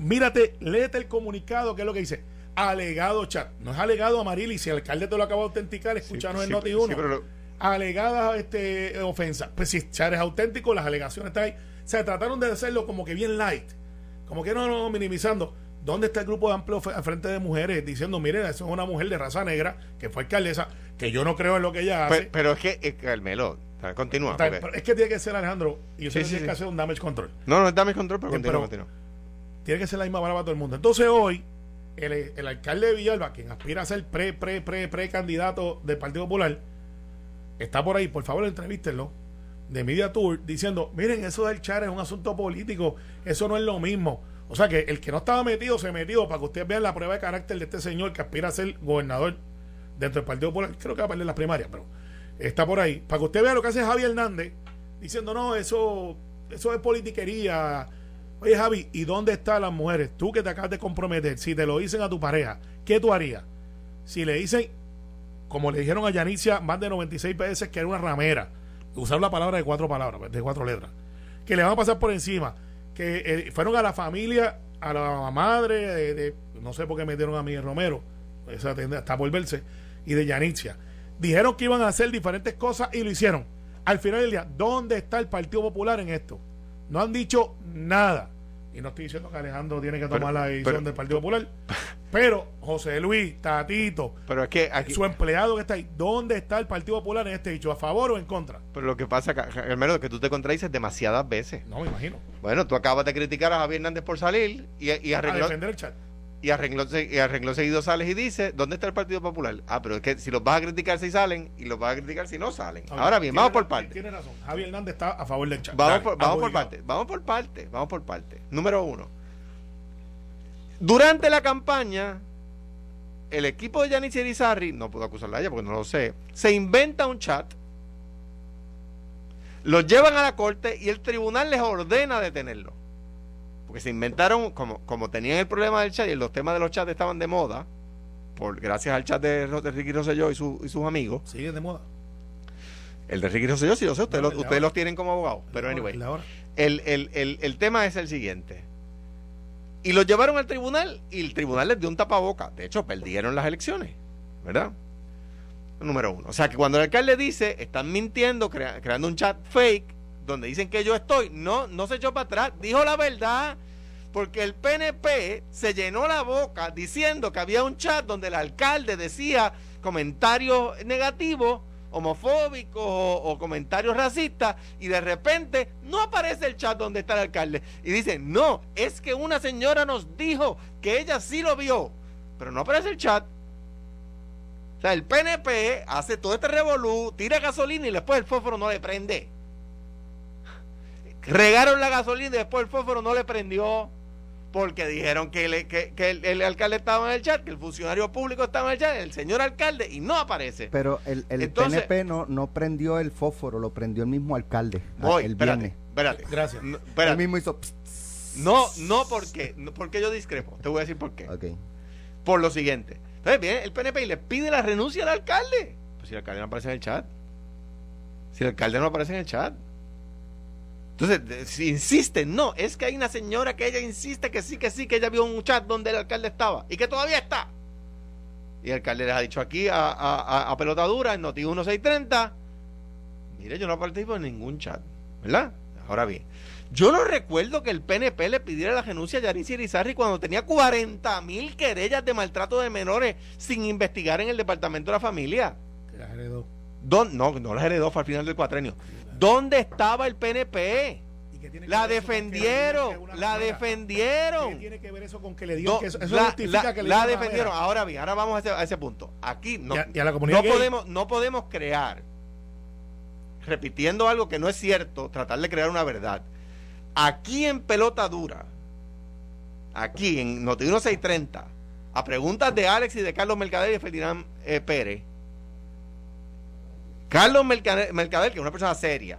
Mírate, léete el comunicado, que es lo que dice. Alegado chat. No es alegado a Marilis. Si el alcalde te lo acaba de autenticar, escúchanos en sí, Noti sí, 1. pero lo- Alegadas este, ofensas. Pues si chat es auténtico, las alegaciones están ahí. Se trataron de hacerlo como que bien light. Como que no, no, minimizando. ¿Dónde está el grupo de amplio frente de mujeres diciendo, miren, eso es una mujer de raza negra que fue alcaldesa, que yo no creo en lo que ella hace? Pe- Pero, es que, eh, Carmelo, continúa. Está- porque- pero es que tiene que ser Alejandro, y yo sé Sí, que sí, tiene que hacer un damage control. No, no, dame control, pero continúa, pero- continúa. Tiene que ser la misma vara para todo el mundo. Entonces hoy, el, el alcalde de Villalba, quien aspira a ser pre, pre, pre, pre candidato del Partido Popular, está por ahí, por favor entrevístenlo, de Media Tour, diciendo, miren, eso del char es un asunto político, eso no es lo mismo. O sea que el que no estaba metido, se metió para que ustedes vean la prueba de carácter de este señor que aspira a ser gobernador dentro del Partido Popular. Creo que va a perder las primarias, pero está por ahí. Para que usted vea lo que hace Javi Hernández, diciendo, no, eso, eso es politiquería. Oye, Javi, ¿y dónde están las mujeres? Tú que te acabas de comprometer, si te lo dicen a tu pareja, ¿qué tú harías? Si le dicen, como le dijeron a Yanicia más de 96 veces que era una ramera, usar la palabra de cuatro palabras, de cuatro letras, que le van a pasar por encima, que eh, fueron a la familia a la madre de, no sé por qué metieron a Miguel Romero, esa tendrá- está por verse, y de Yanitzia. Dijeron que iban a hacer diferentes cosas y lo hicieron. Al final del día, ¿dónde está el Partido Popular en esto? No han dicho nada. Y no estoy diciendo que Alejandro tiene que tomar Pero- la decisión pero- del Partido Popular. Pero José Luis, Tatito, Pero es que aquí, su empleado que está ahí, ¿dónde está el Partido Popular en este dicho? ¿A favor o en contra? pero lo que pasa, Ca- Carmelo, es que tú te contradices demasiadas veces. No, me imagino. Bueno, tú acabas de criticar a Javier Hernández por salir y, y A arregló, defender el chat. Y arregló, y arregló seguido sales y dice, ¿dónde está el Partido Popular? Ah, pero es que si los vas a criticar si salen y los vas a criticar si no salen. Ahora bien, vamos por partes. Tiene razón. Javier Hernández está a favor del chat. Vamos, Dale, por, vamos por partes, vamos por partes, vamos por partes. Número uno. Durante la campaña, el equipo de Yanis Irizarry, no puedo acusarla a ella porque no lo sé, se inventa un chat, los llevan a la corte y el tribunal les ordena detenerlo. Porque se inventaron, como, como tenían el problema del chat y los temas de los chats estaban de moda, por, gracias al chat de, de Ricky Rosselló y, su- y sus amigos, Sigue de moda. el de Ricky Rosselló sí lo sé, ustedes, No, ustedes los tienen como abogados, pero anyway. El, el- el- el tema es el siguiente. Y lo llevaron al tribunal y el tribunal les dio un tapaboca. De hecho, perdieron las elecciones, ¿verdad? Número uno. O sea que cuando el alcalde dice, están mintiendo, crea- creando un chat fake, donde dicen que yo estoy, no, no se echó para atrás, dijo la verdad, porque el PNP se llenó la boca diciendo que había un chat donde el alcalde decía comentarios negativos, homofóbicos o, comentarios racistas, y de repente no aparece el chat donde está el alcalde. Y dicen, no, es que una señora nos dijo que ella sí lo vio, pero no aparece el chat. O sea, el PNP hace todo este revolú, tira gasolina y después el fósforo no le prende. Regaron la gasolina y después el fósforo no le prendió porque dijeron que, le- que- que el, el alcalde estaba en el chat, que el funcionario público estaba en el chat, el señor alcalde, y no aparece. Pero el, el Entonces- PNP no, no prendió el fósforo, lo prendió el mismo alcalde ah, Voy, el espérate, viernes. espérate. Gracias. No, Él espérate. mismo hizo... No, no porque, no, porque yo discrepo. Te voy a decir por qué. Por lo siguiente. Entonces viene el PNP y le pide la renuncia al alcalde. Pues si el alcalde no aparece en el chat. Si el alcalde no aparece en el chat. Entonces, si insisten, no, es que hay una señora que ella insiste que sí, que sí, que ella vio un chat donde el alcalde estaba y que todavía está. Y el alcalde les ha dicho aquí a, a, a- a pelota dura en Noti 1630, mire, yo no participo en ningún chat, ¿verdad? Ahora bien, yo no recuerdo que el PNP le pidiera la renuncia a Yaritza Irizarry cuando tenía 40 mil querellas de maltrato de menores sin investigar en el Departamento de la Familia. Que la heredó. ¿Dónde- no, no las heredó, fue al final del cuatrenio. ¿Dónde estaba el PNP? ¿Y qué tiene que La defendieron, la señora- ¿Qué defendieron. tiene que ver eso con que le No, que eso, la, justifica la- que le la defendieron. Ahora bien, ahora vamos a ese, a ese punto. Aquí no, Y a- y a la comunidad no gay. podemos, no podemos crear, repitiendo algo que no es cierto, tratar de crear una verdad. Aquí en pelota dura, aquí en Noti 1630, a preguntas de Alex y de Carlos Mercader y de Ferdinand eh, Pérez, Carlos Mercader, que es una persona seria,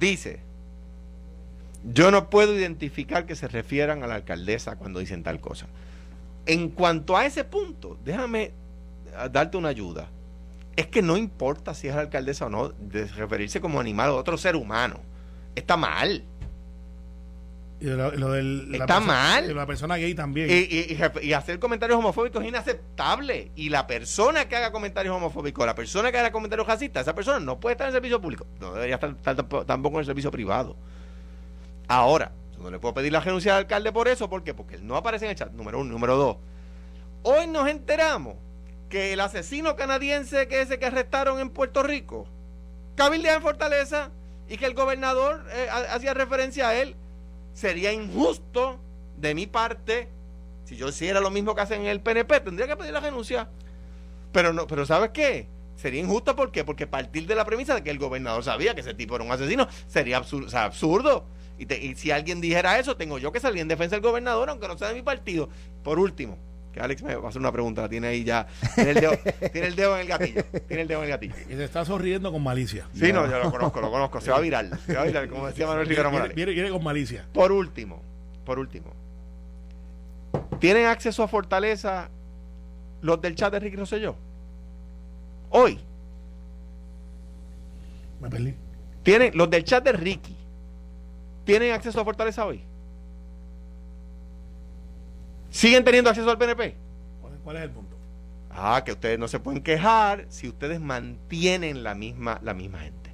dice, yo no puedo identificar que se refieran a la alcaldesa cuando dicen tal cosa. En cuanto a ese punto, déjame eh, darte una ayuda. Es que no importa si es la alcaldesa o no, de referirse como animal o otro ser humano. Está mal. Y lo, lo del, la Está persona- mal. y la persona gay también. Y, hacer comentarios homofóbicos es inaceptable. Y la persona que haga comentarios homofóbicos, la persona que haga comentarios racistas, esa persona no puede estar en el servicio público. No debería estar, estar tampo- tampoco en el servicio privado. Ahora, yo no le puedo pedir la renuncia al alcalde por eso. ¿Por qué? Porque él no aparece en el chat. Número uno. Número dos. Hoy nos enteramos que el asesino canadiense que ese que arrestaron en Puerto Rico, cabildea en Fortaleza y que el gobernador eh, ha- hacía referencia a él. Sería injusto de mi parte, si yo hiciera lo mismo que hacen en el PNP, tendría que pedir la renuncia. Pero no, pero ¿sabes qué? Sería injusto ¿por qué? porque partir de la premisa de que el gobernador sabía que ese tipo era un asesino sería absurdo. Absurdo. Y, te- y si alguien dijera eso, tengo yo que salir en defensa del gobernador, aunque no sea de mi partido. Por último, que Alex me va a hacer una pregunta, la tiene ahí ya. Tiene el dedo, tiene el dedo en el gatillo. Tiene el dedo en el gatillo. Y se está sonriendo con malicia. Sí, no, yo lo conozco, lo conozco. Se va a virar. Se va a virar, como decía Manuel Rivera Viene, Morales. viene- viene con malicia. Por último, por último, ¿tienen acceso a Fortaleza los del chat de Ricky Rosselló? Hoy, Me perdí. ¿tienen los del chat de Ricky? ¿Tienen acceso a Fortaleza hoy? ¿Siguen teniendo acceso al PNP? ¿Cuál, es el punto? Ah, que ustedes no se pueden quejar si ustedes mantienen la misma, la misma gente.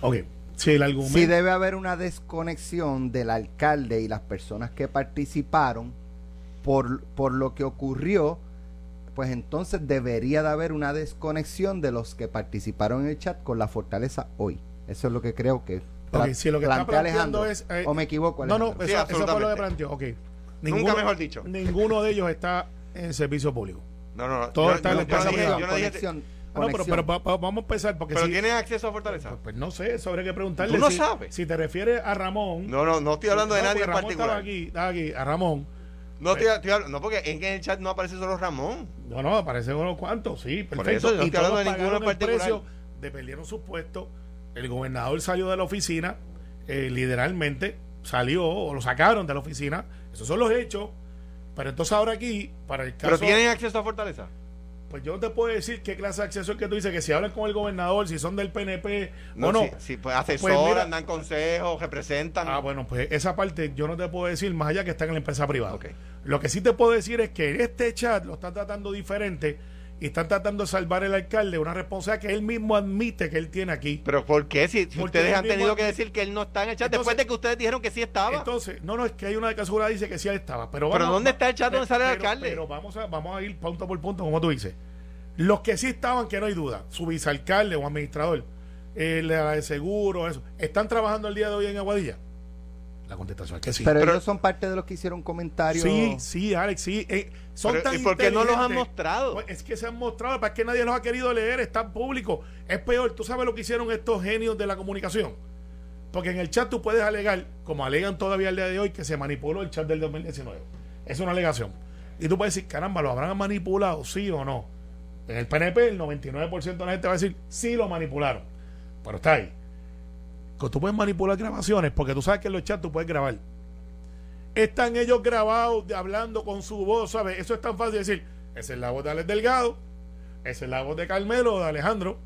Ok, si el argumento... Sí debe haber una desconexión del alcalde y las personas que participaron por, por lo que ocurrió, pues entonces debería de haber una desconexión de los que participaron en el chat con la fortaleza hoy. Eso es lo que creo que Ok, si lo que está plantea planteando Alejandro. es... eh, o me equivoco, No, no, eso, Sí, eso fue lo que planteó. Ok. Nunca mejor dicho. Ninguno de ellos está en servicio público. No, no, no. Todo yo, está en yo no pero, pero va- vamos a empezar porque pero si... tienen acceso a Fortaleza. Pues, pues no sé, eso habría que preguntarle. Tú no si, sabes. Si te refieres a Ramón... No, no, no estoy hablando de No, nadie en Ramón particular. Estaba aquí, estaba aquí, a Ramón. No, estoy, estoy hablando- no, porque es que en el chat no aparece solo Ramón. No, no, aparecen unos cuantos, sí, Por perfecto. eso yo no y estoy hablando de ninguno en el particular. precio de perdieron sus puestos. El gobernador salió de la oficina, eh, literalmente salió o lo sacaron de la oficina. Esos son los hechos. Pero entonces ahora aquí, para el caso... Pero tienen acceso a Fortaleza. Pues yo no te puedo decir qué clase de acceso es que tú dices, que si hablan con el gobernador, si son del PNP No, o no. sí, sí, pues Pues asesoran, mira- dan consejos, representan. Ah, bueno, pues esa parte yo no te puedo decir más allá que está en la empresa privada. Lo que sí te puedo decir es que en este chat lo están tratando diferente y están tratando de salvar el alcalde una responsabilidad que él mismo admite que él tiene aquí. Pero ¿por qué? Si, ustedes han tenido que decir que él no está en el chat Entonces- después de que ustedes dijeron que sí estaba. Entonces, no, no, es que hay una de casualidad dice que sí estaba. Pero, Pero vamos- ¿dónde está el chat donde sale el pero- alcalde? Pero vamos a, vamos a ir punto por punto, como tú dices. Los que sí estaban, que no hay duda, su vicealcalde o administrador, el de seguro, eso, ¿están trabajando el día de hoy en Aguadilla? La contestación es que sí. pero, Pero- ellos son parte de los que hicieron comentarios. Sí, sí, Alex, sí. eh, son Pero, tan ¿y por qué no los han mostrado? Pues es que se han mostrado, para que nadie los ha querido leer, están públicos. Es peor, tú sabes lo que hicieron estos genios de la comunicación. Porque en el chat tú puedes alegar, como alegan todavía el día de hoy, que se manipuló el chat del 2019. Es una alegación. Y tú puedes decir, caramba, ¿lo habrán manipulado? Sí o no. En el PNP, el 99% de la gente va a decir, sí lo manipularon. Pero está ahí. Tú puedes manipular grabaciones, porque tú sabes que en los chats tú puedes grabar están ellos grabados hablando con su voz, ¿sabes? Eso es tan fácil de decir, esa es la voz de Alex Delgado, esa es la voz de Carmelo de Alejandro.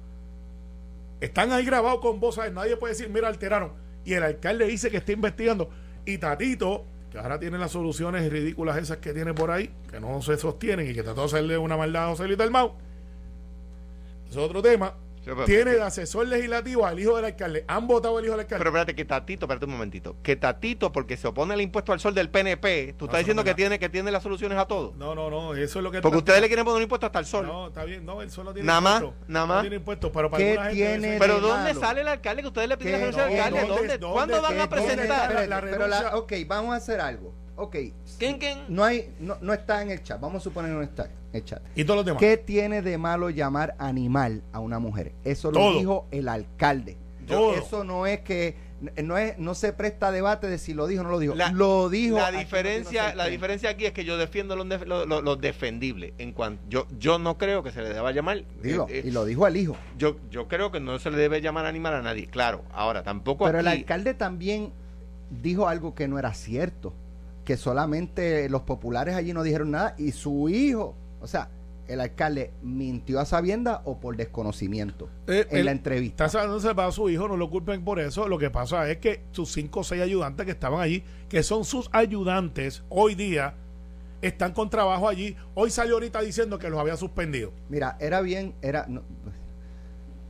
Están ahí grabados con voz, ¿sabes? Nadie puede decir, mira, alteraron. Y el alcalde dice que está investigando. Y Tatito, que ahora tiene las soluciones ridículas esas que tiene por ahí, que no se sostienen y que trató de hacerle una maldad a José Luis Dalmau. Es otro tema. Pero- tiene de asesor legislativo al hijo del alcalde. Han votado al hijo del alcalde. Pero espérate, que Tatito, espérate un momentito. Que Tatito, porque se opone al impuesto al sol del PNP, tú No, estás diciendo no que tiene, que tiene las soluciones a todo. no, no, no, eso es lo que Porque ustedes le quieren poner un impuesto hasta el sol. No, está bien, no, él solo tiene Nada más, nada No más. tiene impuesto, pero para ¿Qué alguna gente tiene debe Pero ¿dónde malo? sale el alcalde que ustedes le piden la renuncia al No, alcalde? ¿dónde- ¿Dónde? dónde- ¿Cuándo van a presentar? la pero la- ok, vamos a hacer algo. Ok, ¿Quién, quién? no hay, no, no está en el chat. Vamos a suponer que no está en el chat. Y todos los demás. ¿Qué tiene de malo llamar animal a una mujer? Eso lo Todo. dijo el alcalde. Todo. Eso no es que no es no se presta a debate de si lo dijo o no lo dijo. La- lo dijo. La no diferencia, la diferencia aquí es que yo defiendo lo, def- lo- lo- lo defendible. En cuanto yo, yo no creo que se le deba llamar. Dilo, eh, eh, y lo dijo al hijo. yo, yo creo que no se le debe llamar animal a nadie. Claro, ahora tampoco Pero el alcalde también dijo algo que no era cierto, que solamente los populares allí no dijeron nada y su hijo, o sea, el alcalde mintió a sabienda o por desconocimiento Eh, en la entrevista. Está salvándose para su hijo, no lo culpen por eso. Lo que pasa es que sus cinco o seis ayudantes que estaban allí, que son sus ayudantes hoy día, están con trabajo allí. Hoy salió ahorita diciendo que los había suspendido. Mira, era bien, era no,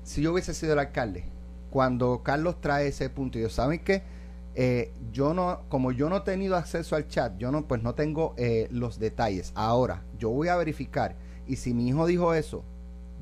si yo hubiese sido el alcalde, cuando Carlos trae ese punto, y yo saben que yo no, como yo no he tenido acceso al chat, yo no, pues no tengo eh, los detalles. Ahora, yo voy a verificar y si mi hijo dijo eso,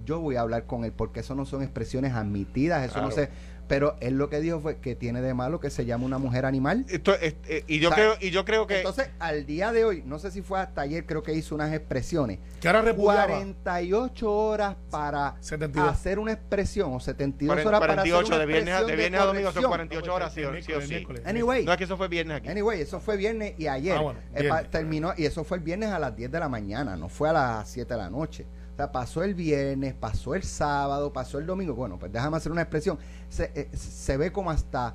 yo voy a hablar con él porque eso no son expresiones admitidas, eso no Claro. Pero él lo que dijo fue que tiene de malo que se llama una mujer animal. Esto es- eh, y yo O sea, creo y yo creo que Entonces, al día de hoy, no sé si fue hasta ayer, creo que hizo unas expresiones. Que ahora repudiaba. 48 horas para 72. hacer una expresión o 72 cuaren- horas para hacer 48 una de viernes, a- de viernes a domingo son corrección. 48 horas, sí, o- sí sí. miércoles. Anyway, No es que eso fue viernes aquí. anyway, eso fue viernes y ayer. Ah, bueno, Eh, pa- viernes. terminó y eso fue el viernes a las 10 de la mañana, no fue a las 7 de la noche. O sea, pasó el viernes, pasó el sábado, pasó el domingo. Bueno, pues déjame hacer una expresión. Se, eh, se ve como hasta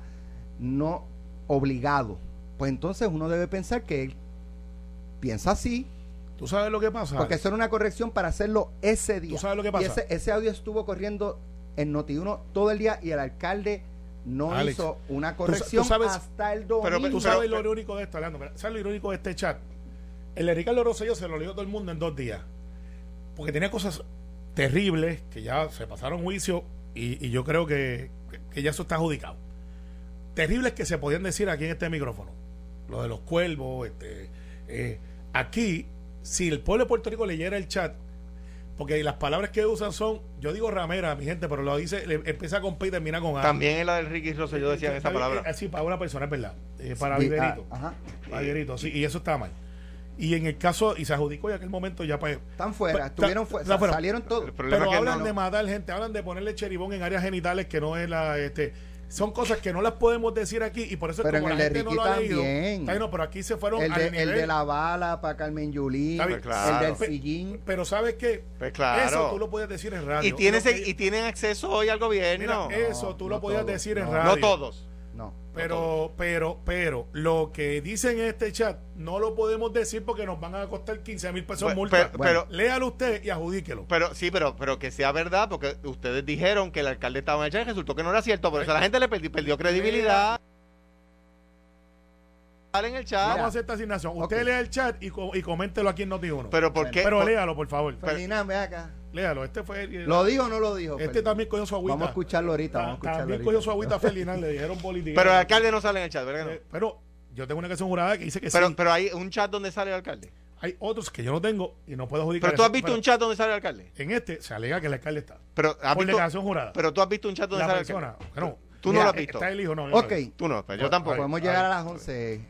no obligado. Pues entonces uno debe pensar que él piensa así, ¿Tú sabes lo que pasa? porque eso era una corrección para hacerlo ese día. ¿Tú sabes lo que Y pasa? ese, ese audio estuvo corriendo en Noti1 todo el día y el alcalde no Alex, hizo una tú corrección sabes- hasta el pero domingo. Tú sabes lo irónico de esto, Orlando. ¿Sabes lo irónico de este chat? El de Ricardo Rosselló se lo leyó todo el mundo en dos días. Porque tenía cosas terribles que ya se pasaron juicio y, y yo creo que, que ya eso está adjudicado. Terribles que se podían decir aquí en este micrófono. Lo de los cuervos. Este, eh, aquí, si el pueblo de Puerto Rico leyera el chat, porque las palabras que usan son, yo digo ramera, mi gente, pero lo dice, le- empieza con P y termina con A. También en la del Ricky Rosselló decían esa Está bien, palabra. eh, Sí, para una persona, es verdad. Eh, para Sí, Viverito. ah, ajá. Para Viverito, sí, y eso está mal. Y en el caso, y se adjudicó en aquel momento ya pues. Están fuera, pues, estuvieron fuera, está fuera. salieron todos. Pero es que hablan no- de matar gente, hablan de ponerle cheribón en áreas genitales que no es la. este Son cosas que no las podemos decir aquí y por eso Pero como en el la de gente no lo ha leído. también. no, pero aquí se fueron El al de, el nivel- de la bala para Carmen Yulín, bien, el del sillín. Pero ¿sabes qué? Pues claro. Eso tú lo puedes decir en radio. Y, tienes, que- y tienen acceso hoy al gobierno. mira, eso tú No, lo podías todos, decir en radio. no todos. No. Pero, pero, pero, lo que dicen en este chat no lo podemos decir porque nos van a costar 15 mil pesos multa. pero- pero- Léalo usted y adjudíquelo. Pero sí, pero, pero que sea verdad, porque ustedes dijeron que el alcalde estaba en el chat y resultó que no era cierto. Por eso la gente le perdi- perdió credibilidad. en el chat. Vamos a hacer esta asignación. Usted Ok. lea el chat y, co- y coméntelo aquí en Noti1. Pero ¿por qué? Pero léalo, por favor. Ferdinand, ve acá. Léalo. Este fue. el- ¿Lo dijo o no lo dijo? Este Ferdinand? también cogió su agüita. Vamos a escucharlo ahorita. Vamos a escucharlo También ahorita. cogió su agüita Ferdinand, le dijeron política. pero el alcalde no sale en el chat, ¿verdad? que no? Eh, pero yo tengo una canción jurada que dice que pero, sí. pero hay un chat donde sale el alcalde. Hay otros que yo no tengo y no puedo adjudicar. Pero tú has visto Pero un chat donde sale el alcalde. En este se alega que el alcalde está. Pero has Por visto, declaración jurada. pero tú has visto un chat donde la sale el persona. alcalde. No, Tú no lo has visto. Está el hijo, no. yo no Ok. Tú no, pero yo Bueno, tampoco. podemos llegar a las 11, Está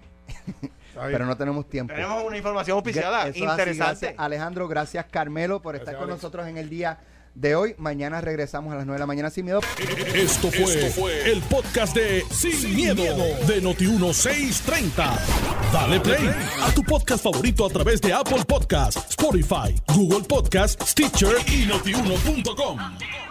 bien. Pero no tenemos tiempo. Tenemos una información auspiciada Eso interesante. gracias, Alejandro, gracias Carmelo por Gracias, estar con Alex. nosotros en el día de hoy. Mañana regresamos a las 9 de la mañana sin miedo. Esto fue, el podcast de Sin, miedo, de Noti1630. Dale play a tu podcast favorito a través de Apple Podcasts, Spotify, Google Podcasts, Stitcher y notiuno.com.